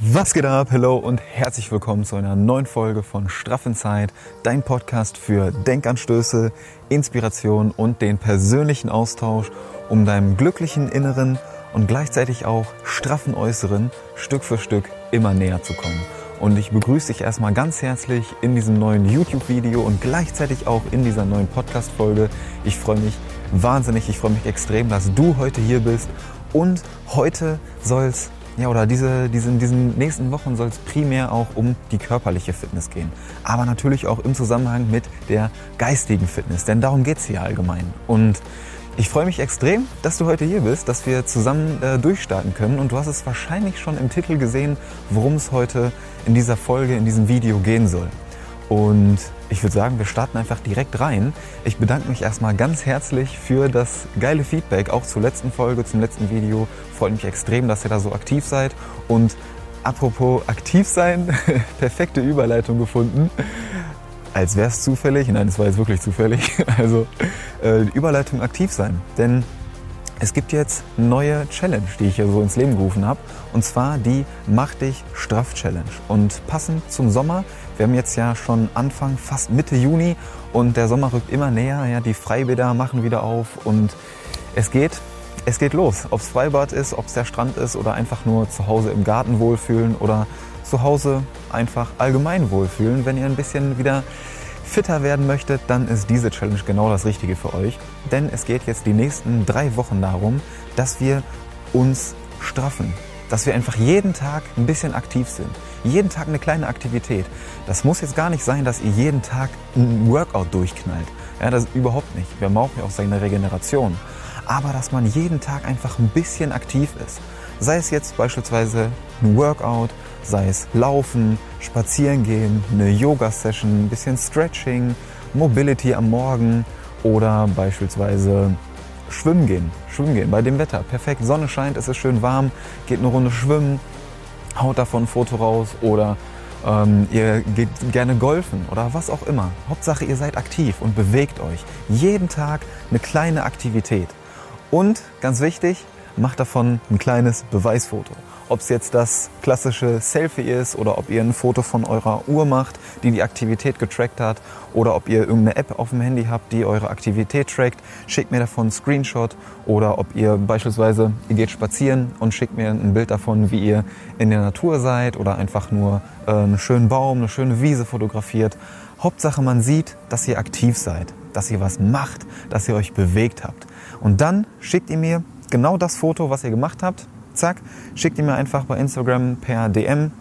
Was geht ab? Hallo und herzlich willkommen zu einer neuen Folge von Straffenzeit, dein Podcast für Denkanstöße, Inspiration und den persönlichen Austausch, um deinem glücklichen Inneren und gleichzeitig auch straffen Äußeren Stück für Stück immer näher zu kommen. Und ich begrüße dich erstmal ganz herzlich in diesem neuen YouTube-Video und gleichzeitig auch in dieser neuen Podcast-Folge. Ich freue mich wahnsinnig, ich freue mich extrem, dass du heute hier bist. Und heute soll es ja, oder diese, diese, diesen nächsten Wochen soll es primär auch um die körperliche Fitness gehen. Aber natürlich auch im Zusammenhang mit der geistigen Fitness, denn darum geht es hier allgemein. Und ich freue mich extrem, dass du heute hier bist, dass wir zusammen äh, durchstarten können. Und du hast es wahrscheinlich schon im Titel gesehen, worum es heute in dieser Folge, in diesem Video gehen soll. Und ich würde sagen, wir starten einfach direkt rein. Ich bedanke mich erstmal ganz herzlich für das geile Feedback, auch zur letzten Folge, zum letzten Video. Freut mich extrem, dass ihr da so aktiv seid. Und apropos aktiv sein, perfekte Überleitung gefunden. Als wäre es zufällig. Nein, es war jetzt wirklich zufällig. Also äh, Überleitung aktiv sein. Denn es gibt jetzt eine neue Challenge, die ich hier so ins Leben gerufen habe. Und zwar die Mach dich straff Challenge. Und passend zum Sommer, wir haben jetzt ja schon Anfang, fast Mitte Juni und der Sommer rückt immer näher. Ja, die Freibäder machen wieder auf und es geht, es geht los. Ob es Freibad ist, ob es der Strand ist oder einfach nur zu Hause im Garten wohlfühlen oder zu Hause einfach allgemein wohlfühlen. Wenn ihr ein bisschen wieder fitter werden möchtet, dann ist diese Challenge genau das Richtige für euch. Denn es geht jetzt die nächsten drei Wochen darum, dass wir uns straffen. Dass wir einfach jeden Tag ein bisschen aktiv sind. Jeden Tag eine kleine Aktivität. Das muss jetzt gar nicht sein, dass ihr jeden Tag ein Workout durchknallt. Ja, das überhaupt nicht. Wir brauchen ja auch seine Regeneration. Aber dass man jeden Tag einfach ein bisschen aktiv ist. Sei es jetzt beispielsweise ein Workout, sei es Laufen, Spazieren gehen, eine Yoga-Session, ein bisschen Stretching, Mobility am Morgen oder beispielsweise Schwimmen gehen. Schwimmen gehen bei dem Wetter. Perfekt, Sonne scheint, es ist schön warm, geht eine Runde schwimmen, haut davon ein Foto raus oder ähm, ihr geht gerne golfen oder was auch immer. Hauptsache, ihr seid aktiv und bewegt euch. Jeden Tag eine kleine Aktivität. Und ganz wichtig, macht davon ein kleines Beweisfoto. Ob es jetzt das klassische Selfie ist oder ob ihr ein Foto von eurer Uhr macht, die die Aktivität getrackt hat oder ob ihr irgendeine App auf dem Handy habt, die eure Aktivität trackt, schickt mir davon einen Screenshot oder ob ihr beispielsweise, ihr geht spazieren und schickt mir ein Bild davon, wie ihr in der Natur seid oder einfach nur äh, einen schönen Baum, eine schöne Wiese fotografiert. Hauptsache man sieht, dass ihr aktiv seid, dass ihr was macht, dass ihr euch bewegt habt. Und dann schickt ihr mir genau das Foto, was ihr gemacht habt, zack, schickt ihr mir einfach bei Instagram per DM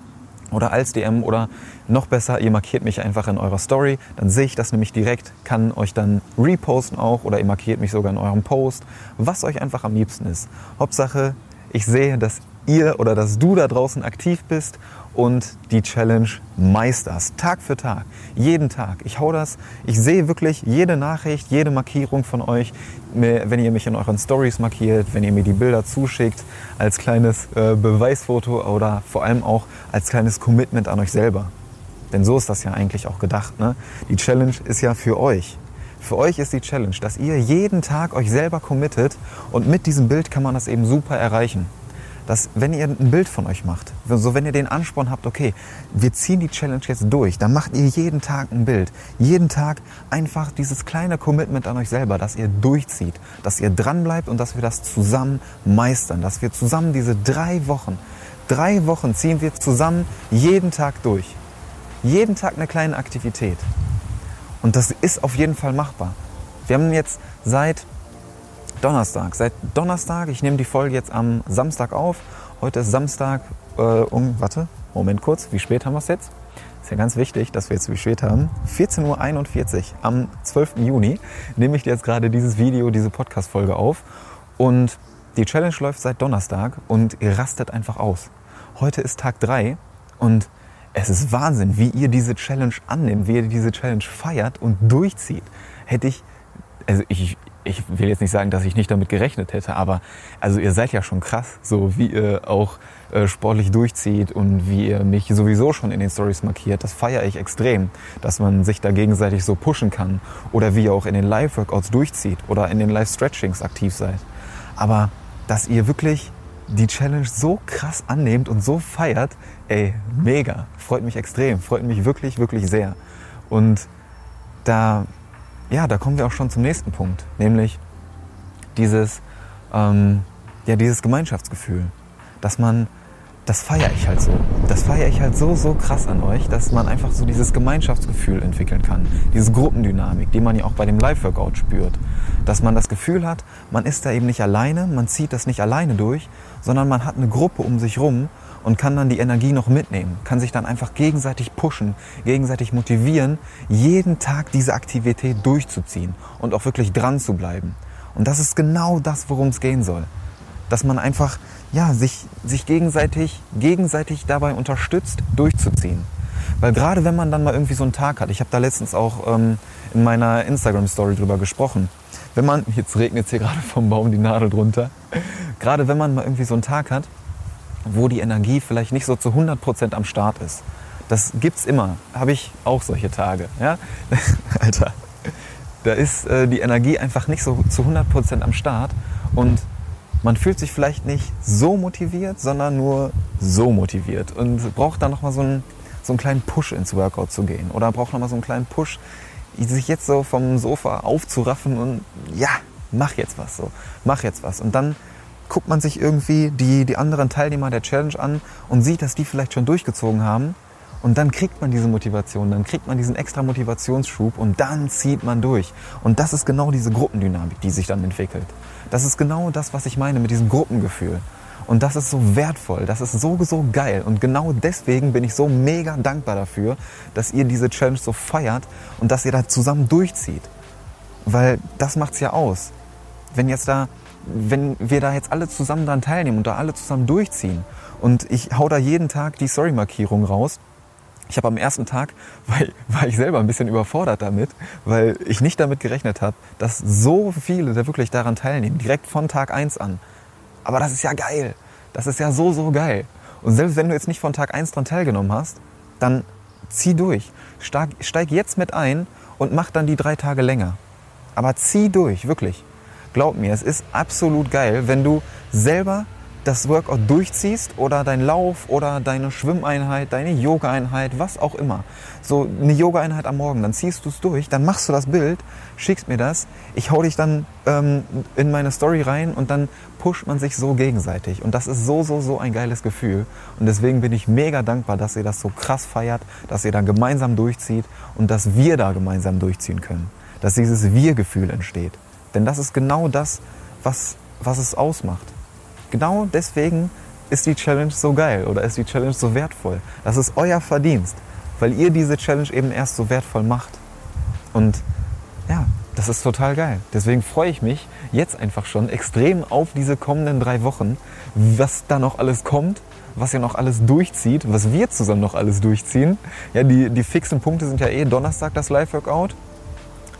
oder als DM oder noch besser, ihr markiert mich einfach in eurer Story, dann sehe ich das nämlich direkt, kann euch dann reposten auch oder ihr markiert mich sogar in eurem Post, was euch einfach am liebsten ist. Hauptsache, ich sehe, dass ihr oder dass du da draußen aktiv bist und die Challenge meisterst. Tag für Tag, jeden Tag. Ich hau das, ich sehe wirklich jede Nachricht, jede Markierung von euch, wenn ihr mich in euren Stories markiert, wenn ihr mir die Bilder zuschickt, als kleines äh, Beweisfoto oder vor allem auch als kleines Commitment an euch selber. Denn so ist das ja eigentlich auch gedacht. Ne? Die Challenge ist ja für euch. Für euch ist die Challenge, dass ihr jeden Tag euch selber committet und mit diesem Bild kann man das eben super erreichen dass wenn ihr ein Bild von euch macht, so wenn ihr den Ansporn habt, okay, wir ziehen die Challenge jetzt durch, dann macht ihr jeden Tag ein Bild. Jeden Tag einfach dieses kleine Commitment an euch selber, dass ihr durchzieht, dass ihr dran bleibt und dass wir das zusammen meistern, dass wir zusammen diese drei Wochen, drei Wochen ziehen wir zusammen jeden Tag durch. Jeden Tag eine kleine Aktivität. Und das ist auf jeden Fall machbar. Wir haben jetzt seit Donnerstag. Seit Donnerstag, ich nehme die Folge jetzt am Samstag auf. Heute ist Samstag äh, um, warte, Moment kurz, wie spät haben wir es jetzt? Ist ja ganz wichtig, dass wir jetzt wie spät haben. 14.41 Uhr am 12. Juni nehme ich jetzt gerade dieses Video, diese Podcast-Folge auf. Und die Challenge läuft seit Donnerstag und ihr rastet einfach aus. Heute ist Tag 3 und es ist Wahnsinn, wie ihr diese Challenge annimmt, wie ihr diese Challenge feiert und durchzieht. Hätte ich, also ich, ich will jetzt nicht sagen, dass ich nicht damit gerechnet hätte, aber also ihr seid ja schon krass, so wie ihr auch äh, sportlich durchzieht und wie ihr mich sowieso schon in den Stories markiert. Das feiere ich extrem, dass man sich da gegenseitig so pushen kann oder wie ihr auch in den Live-Workouts durchzieht oder in den Live-Stretchings aktiv seid. Aber dass ihr wirklich die Challenge so krass annehmt und so feiert, ey, mega. Freut mich extrem, freut mich wirklich, wirklich sehr. Und da, ja, da kommen wir auch schon zum nächsten Punkt, nämlich dieses, ähm, ja, dieses Gemeinschaftsgefühl, dass man das feiere ich halt so. Das feiere ich halt so, so krass an euch, dass man einfach so dieses Gemeinschaftsgefühl entwickeln kann. Diese Gruppendynamik, die man ja auch bei dem Live-Workout spürt. Dass man das Gefühl hat, man ist da eben nicht alleine, man zieht das nicht alleine durch, sondern man hat eine Gruppe um sich rum und kann dann die Energie noch mitnehmen, kann sich dann einfach gegenseitig pushen, gegenseitig motivieren, jeden Tag diese Aktivität durchzuziehen und auch wirklich dran zu bleiben. Und das ist genau das, worum es gehen soll. Dass man einfach ja, sich, sich gegenseitig, gegenseitig dabei unterstützt, durchzuziehen. Weil gerade wenn man dann mal irgendwie so einen Tag hat, ich habe da letztens auch ähm, in meiner Instagram-Story drüber gesprochen, wenn man, jetzt regnet es hier gerade vom Baum die Nadel drunter, gerade wenn man mal irgendwie so einen Tag hat, wo die Energie vielleicht nicht so zu 100% am Start ist. Das gibt's immer, habe ich auch solche Tage. Ja? Alter, da ist äh, die Energie einfach nicht so zu 100% am Start und man fühlt sich vielleicht nicht so motiviert, sondern nur so motiviert und braucht dann nochmal so einen, so einen kleinen Push ins Workout zu gehen oder braucht nochmal so einen kleinen Push, sich jetzt so vom Sofa aufzuraffen und ja, mach jetzt was so, mach jetzt was. Und dann guckt man sich irgendwie die, die anderen Teilnehmer der Challenge an und sieht, dass die vielleicht schon durchgezogen haben. Und dann kriegt man diese Motivation, dann kriegt man diesen extra Motivationsschub und dann zieht man durch. Und das ist genau diese Gruppendynamik, die sich dann entwickelt. Das ist genau das, was ich meine mit diesem Gruppengefühl. Und das ist so wertvoll, das ist so, so geil. Und genau deswegen bin ich so mega dankbar dafür, dass ihr diese Challenge so feiert und dass ihr da zusammen durchzieht. Weil das macht's ja aus. Wenn jetzt da, wenn wir da jetzt alle zusammen daran teilnehmen und da alle zusammen durchziehen und ich hau da jeden Tag die Story-Markierung raus, ich habe am ersten Tag, weil, war ich selber ein bisschen überfordert damit, weil ich nicht damit gerechnet habe, dass so viele da wirklich daran teilnehmen, direkt von Tag 1 an. Aber das ist ja geil. Das ist ja so, so geil. Und selbst wenn du jetzt nicht von Tag 1 dran teilgenommen hast, dann zieh durch. Steig, steig jetzt mit ein und mach dann die drei Tage länger. Aber zieh durch, wirklich. Glaub mir, es ist absolut geil, wenn du selber das Workout durchziehst oder dein Lauf oder deine Schwimmeinheit, deine Yoga-Einheit, was auch immer. So eine Yoga-Einheit am Morgen, dann ziehst du es durch, dann machst du das Bild, schickst mir das, ich hau dich dann ähm, in meine Story rein und dann pusht man sich so gegenseitig. Und das ist so, so, so ein geiles Gefühl. Und deswegen bin ich mega dankbar, dass ihr das so krass feiert, dass ihr da gemeinsam durchzieht und dass wir da gemeinsam durchziehen können. Dass dieses Wir-Gefühl entsteht. Denn das ist genau das, was, was es ausmacht. Genau deswegen ist die Challenge so geil oder ist die Challenge so wertvoll. Das ist euer Verdienst, weil ihr diese Challenge eben erst so wertvoll macht. Und ja, das ist total geil. Deswegen freue ich mich jetzt einfach schon extrem auf diese kommenden drei Wochen, was da noch alles kommt, was ihr noch alles durchzieht, was wir zusammen noch alles durchziehen. Ja, die, die fixen Punkte sind ja eh Donnerstag das Live-Workout.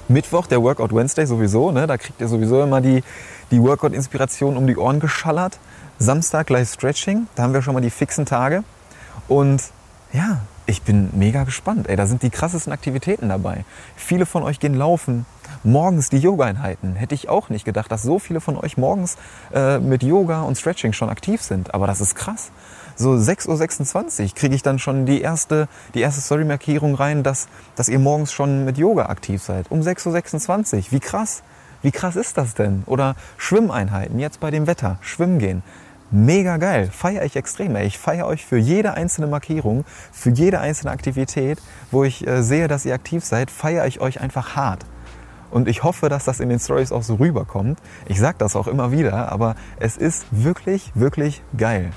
Mittwoch der Workout Wednesday sowieso, ne? da kriegt ihr sowieso immer die, die Workout-Inspiration um die Ohren geschallert. Samstag gleich Stretching, da haben wir schon mal die fixen Tage. Und ja, ich bin mega gespannt. Ey, da sind die krassesten Aktivitäten dabei. Viele von euch gehen laufen. Morgens die Yoga-Einheiten. Hätte ich auch nicht gedacht, dass so viele von euch morgens äh, mit Yoga und Stretching schon aktiv sind. Aber das ist krass. So 6.26 Uhr kriege ich dann schon die erste, die erste Story-Markierung rein, dass, dass ihr morgens schon mit Yoga aktiv seid. Um 6.26 Uhr. Wie krass. Wie krass ist das denn? Oder Schwimmeinheiten, jetzt bei dem Wetter, schwimmen gehen. Mega geil, feiere ich extrem. Ey. Ich feiere euch für jede einzelne Markierung, für jede einzelne Aktivität, wo ich äh, sehe, dass ihr aktiv seid, feiere ich euch einfach hart. Und ich hoffe, dass das in den Stories auch so rüberkommt. Ich sage das auch immer wieder, aber es ist wirklich, wirklich geil.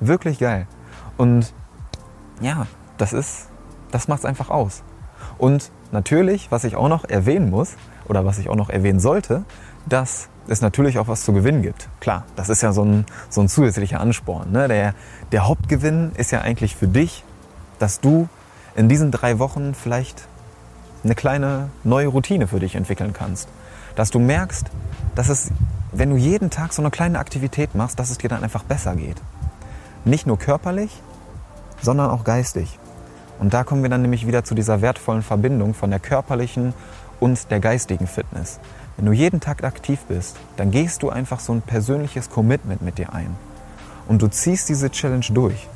Wirklich geil. Und ja, das ist, das macht es einfach aus. Und natürlich, was ich auch noch erwähnen muss, oder was ich auch noch erwähnen sollte, dass es natürlich auch was zu gewinnen gibt. Klar, das ist ja so ein, so ein zusätzlicher Ansporn. Ne? Der, der Hauptgewinn ist ja eigentlich für dich, dass du in diesen drei Wochen vielleicht eine kleine neue Routine für dich entwickeln kannst. Dass du merkst, dass es, wenn du jeden Tag so eine kleine Aktivität machst, dass es dir dann einfach besser geht. Nicht nur körperlich, sondern auch geistig. Und da kommen wir dann nämlich wieder zu dieser wertvollen Verbindung von der körperlichen und der geistigen Fitness. Wenn du jeden Tag aktiv bist, dann gehst du einfach so ein persönliches Commitment mit dir ein. und du ziehst diese Challenge durch.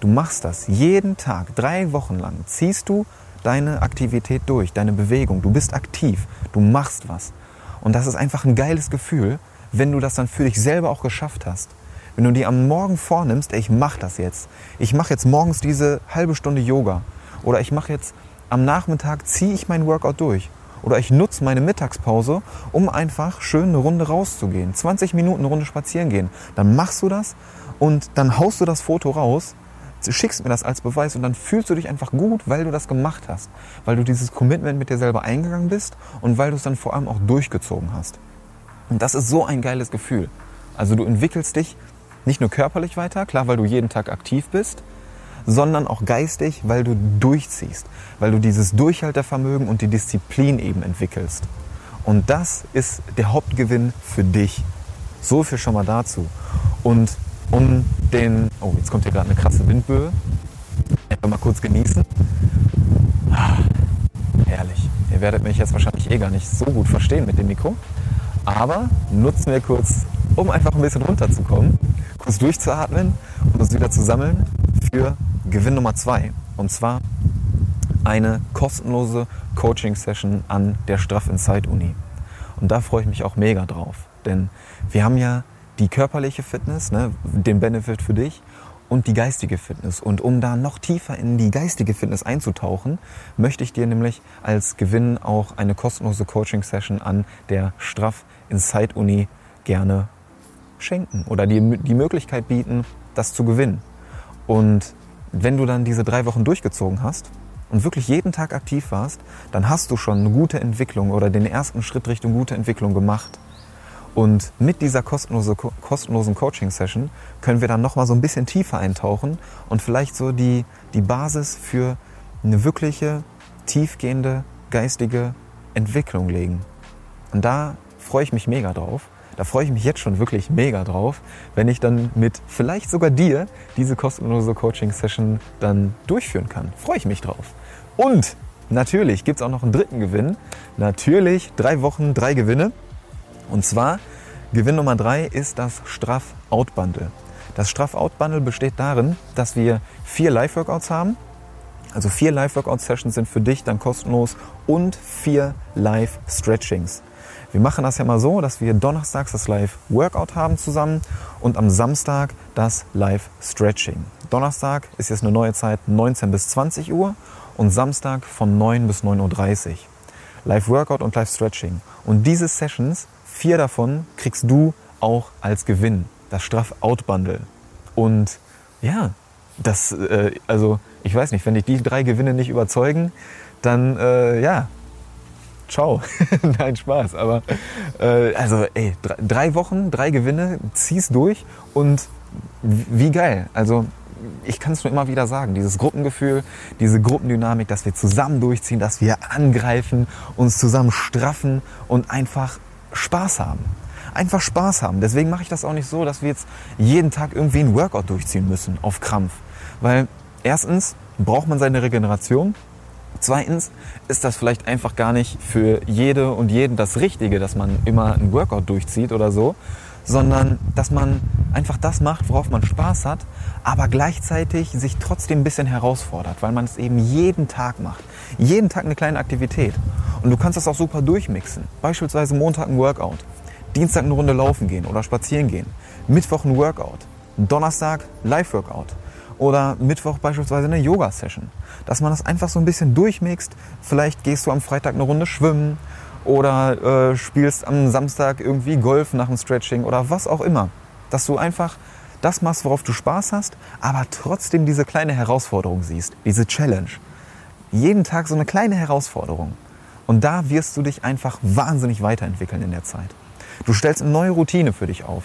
Du machst das jeden Tag, drei Wochen lang, ziehst du deine Aktivität durch, deine Bewegung. Du bist aktiv, du machst was. Und das ist einfach ein geiles Gefühl, wenn du das dann für dich selber auch geschafft hast. Wenn du dir am Morgen vornimmst, ey, ich mache das jetzt. Ich mache jetzt morgens diese halbe Stunde Yoga. Oder ich mache jetzt am Nachmittag, ziehe ich mein Workout durch. Oder ich nutze meine Mittagspause, um einfach schön eine Runde rauszugehen. 20 Minuten eine Runde spazieren gehen. Dann machst du das und dann haust du das Foto raus, schickst mir das als Beweis und dann fühlst du dich einfach gut, weil du das gemacht hast. Weil du dieses Commitment mit dir selber eingegangen bist und weil du es dann vor allem auch durchgezogen hast. Und das ist so ein geiles Gefühl. Also du entwickelst dich nicht nur körperlich weiter, klar, weil du jeden Tag aktiv bist, sondern auch geistig, weil du durchziehst, weil du dieses Durchhaltevermögen und die Disziplin eben entwickelst. Und das ist der Hauptgewinn für dich. So viel schon mal dazu. Und um den, oh, jetzt kommt hier gerade eine krasse Windböe. Einfach mal kurz genießen. Ah, herrlich. Ihr werdet mich jetzt wahrscheinlich eh gar nicht so gut verstehen mit dem Mikro. Aber nutzen wir kurz, um einfach ein bisschen runterzukommen, kurz durchzuatmen und uns wieder zu sammeln für Gewinn Nummer zwei. Und zwar eine kostenlose Coaching-Session an der Straff Inside Uni. Und da freue ich mich auch mega drauf. Denn wir haben ja die körperliche Fitness, ne, den Benefit für dich und die geistige Fitness. Und um da noch tiefer in die geistige Fitness einzutauchen, möchte ich dir nämlich als Gewinn auch eine kostenlose Coaching-Session an der Straff Inside Uni gerne schenken oder die, die Möglichkeit bieten, das zu gewinnen. Und wenn du dann diese drei Wochen durchgezogen hast und wirklich jeden Tag aktiv warst, dann hast du schon eine gute Entwicklung oder den ersten Schritt Richtung gute Entwicklung gemacht. Und mit dieser kostenlose, kostenlosen Coaching-Session können wir dann nochmal so ein bisschen tiefer eintauchen und vielleicht so die, die Basis für eine wirkliche, tiefgehende, geistige Entwicklung legen. Und da freue ich mich mega drauf. Da freue ich mich jetzt schon wirklich mega drauf, wenn ich dann mit vielleicht sogar dir diese kostenlose Coaching-Session dann durchführen kann. Freue ich mich drauf. Und natürlich gibt es auch noch einen dritten Gewinn. Natürlich drei Wochen, drei Gewinne. Und zwar Gewinn Nummer drei ist das Straff-Out-Bundle. Das Straff-Out-Bundle besteht darin, dass wir vier Live-Workouts haben. Also vier Live-Workout-Sessions sind für dich dann kostenlos und vier Live-Stretchings. Wir machen das ja mal so, dass wir donnerstags das Live-Workout haben zusammen und am Samstag das Live-Stretching. Donnerstag ist jetzt eine neue Zeit 19 bis 20 Uhr und Samstag von 9 bis 9.30 Uhr. Live-Workout und Live-Stretching. Und diese Sessions, vier davon, kriegst du auch als Gewinn. Das Straff-Out-Bundle. Und ja, das, äh, also ich weiß nicht, wenn dich die drei Gewinne nicht überzeugen, dann äh, ja, ciao. Nein, Spaß. Aber äh, also, ey, drei Wochen, drei Gewinne, zieh's durch und wie geil. Also ich kann es nur immer wieder sagen, dieses Gruppengefühl, diese Gruppendynamik, dass wir zusammen durchziehen, dass wir angreifen, uns zusammen straffen und einfach Spaß haben. Einfach Spaß haben. Deswegen mache ich das auch nicht so, dass wir jetzt jeden Tag irgendwie ein Workout durchziehen müssen auf Krampf. Weil erstens braucht man seine Regeneration, Zweitens ist das vielleicht einfach gar nicht für jede und jeden das Richtige, dass man immer ein Workout durchzieht oder so, sondern dass man einfach das macht, worauf man Spaß hat, aber gleichzeitig sich trotzdem ein bisschen herausfordert, weil man es eben jeden Tag macht. Jeden Tag eine kleine Aktivität. Und du kannst das auch super durchmixen. Beispielsweise Montag ein Workout, Dienstag eine Runde laufen gehen oder spazieren gehen, Mittwoch ein Workout, Donnerstag Live-Workout oder Mittwoch beispielsweise eine Yoga-Session. Dass man das einfach so ein bisschen durchmixt. Vielleicht gehst du am Freitag eine Runde schwimmen oder äh, spielst am Samstag irgendwie Golf nach dem Stretching oder was auch immer. Dass du einfach das machst, worauf du Spaß hast, aber trotzdem diese kleine Herausforderung siehst, diese Challenge. Jeden Tag so eine kleine Herausforderung. Und da wirst du dich einfach wahnsinnig weiterentwickeln in der Zeit. Du stellst eine neue Routine für dich auf.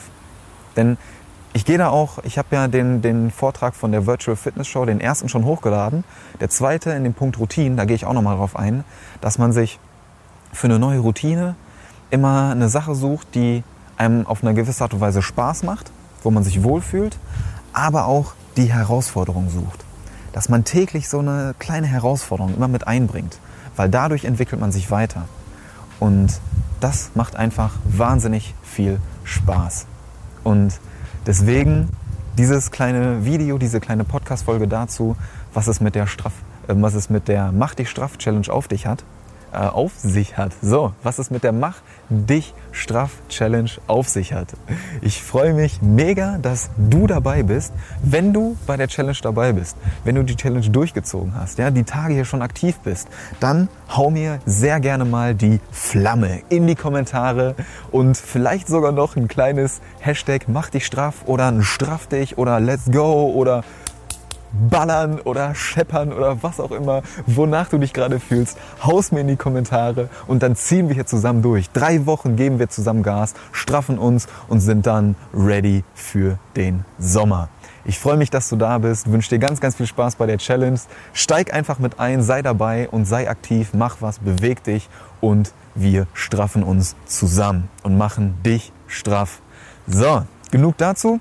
Denn ich gehe da auch, ich habe ja den, den Vortrag von der Virtual Fitness Show, den ersten schon hochgeladen. Der zweite in dem Punkt Routine, da gehe ich auch nochmal drauf ein, dass man sich für eine neue Routine immer eine Sache sucht, die einem auf eine gewisse Art und Weise Spaß macht, wo man sich wohlfühlt, aber auch die Herausforderung sucht. Dass man täglich so eine kleine Herausforderung immer mit einbringt, weil dadurch entwickelt man sich weiter. Und das macht einfach wahnsinnig viel Spaß. Und Deswegen dieses kleine Video, diese kleine Podcast-Folge dazu, was es mit der Straff, äh, was es mit der Mach dich straff Challenge auf dich hat äh, auf sich hat. So, was es mit der Mach dich straff Challenge auf sich hat. Ich freue mich mega, dass du dabei bist, wenn du bei der Challenge dabei bist, wenn du die Challenge durchgezogen hast, ja, die Tage hier schon aktiv bist, dann hau mir sehr gerne mal die Flamme in die Kommentare und vielleicht sogar noch ein kleines Hashtag mach dich straff oder straff dich oder let's go oder ballern oder scheppern oder was auch immer, wonach du dich gerade fühlst, haus mir in die Kommentare und dann ziehen wir hier zusammen durch. Drei Wochen geben wir zusammen Gas, straffen uns und sind dann ready für den Sommer. Ich freue mich, dass du da bist, wünsche dir ganz, ganz viel Spaß bei der Challenge. Steig einfach mit ein, sei dabei und sei aktiv, mach was, beweg dich und wir straffen uns zusammen und machen dich straff. So, genug dazu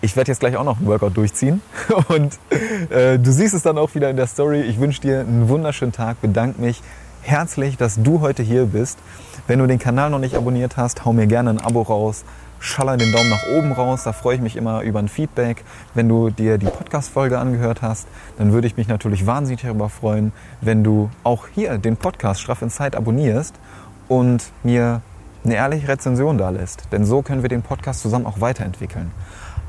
ich werde jetzt gleich auch noch einen Workout durchziehen und äh, du siehst es dann auch wieder in der Story. Ich wünsche dir einen wunderschönen Tag, bedanke mich herzlich, dass du heute hier bist. Wenn du den Kanal noch nicht abonniert hast, hau mir gerne ein Abo raus, schaller den Daumen nach oben raus, da freue ich mich immer über ein Feedback. Wenn du dir die Podcast-Folge angehört hast, dann würde ich mich natürlich wahnsinnig darüber freuen, wenn du auch hier den Podcast Straff in Zeit abonnierst und mir eine ehrliche Rezension da lässt. Denn so können wir den Podcast zusammen auch weiterentwickeln.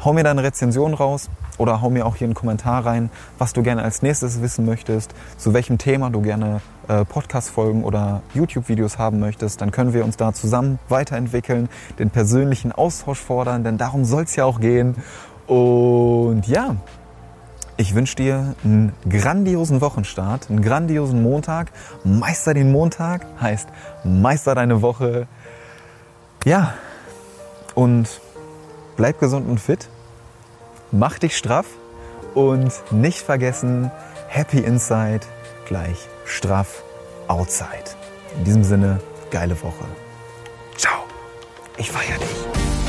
Hau mir deine Rezension raus oder hau mir auch hier einen Kommentar rein, was du gerne als nächstes wissen möchtest, zu welchem Thema du gerne äh, Podcast-Folgen oder YouTube-Videos haben möchtest. Dann können wir uns da zusammen weiterentwickeln, den persönlichen Austausch fordern, denn darum soll es ja auch gehen. Und ja, ich wünsche dir einen grandiosen Wochenstart, einen grandiosen Montag. Meister den Montag heißt Meister deine Woche. Ja, und bleib gesund und fit, mach dich straff und nicht vergessen, Happy Inside gleich straff Outside. In diesem Sinne, geile Woche. Ciao. Ich feier dich.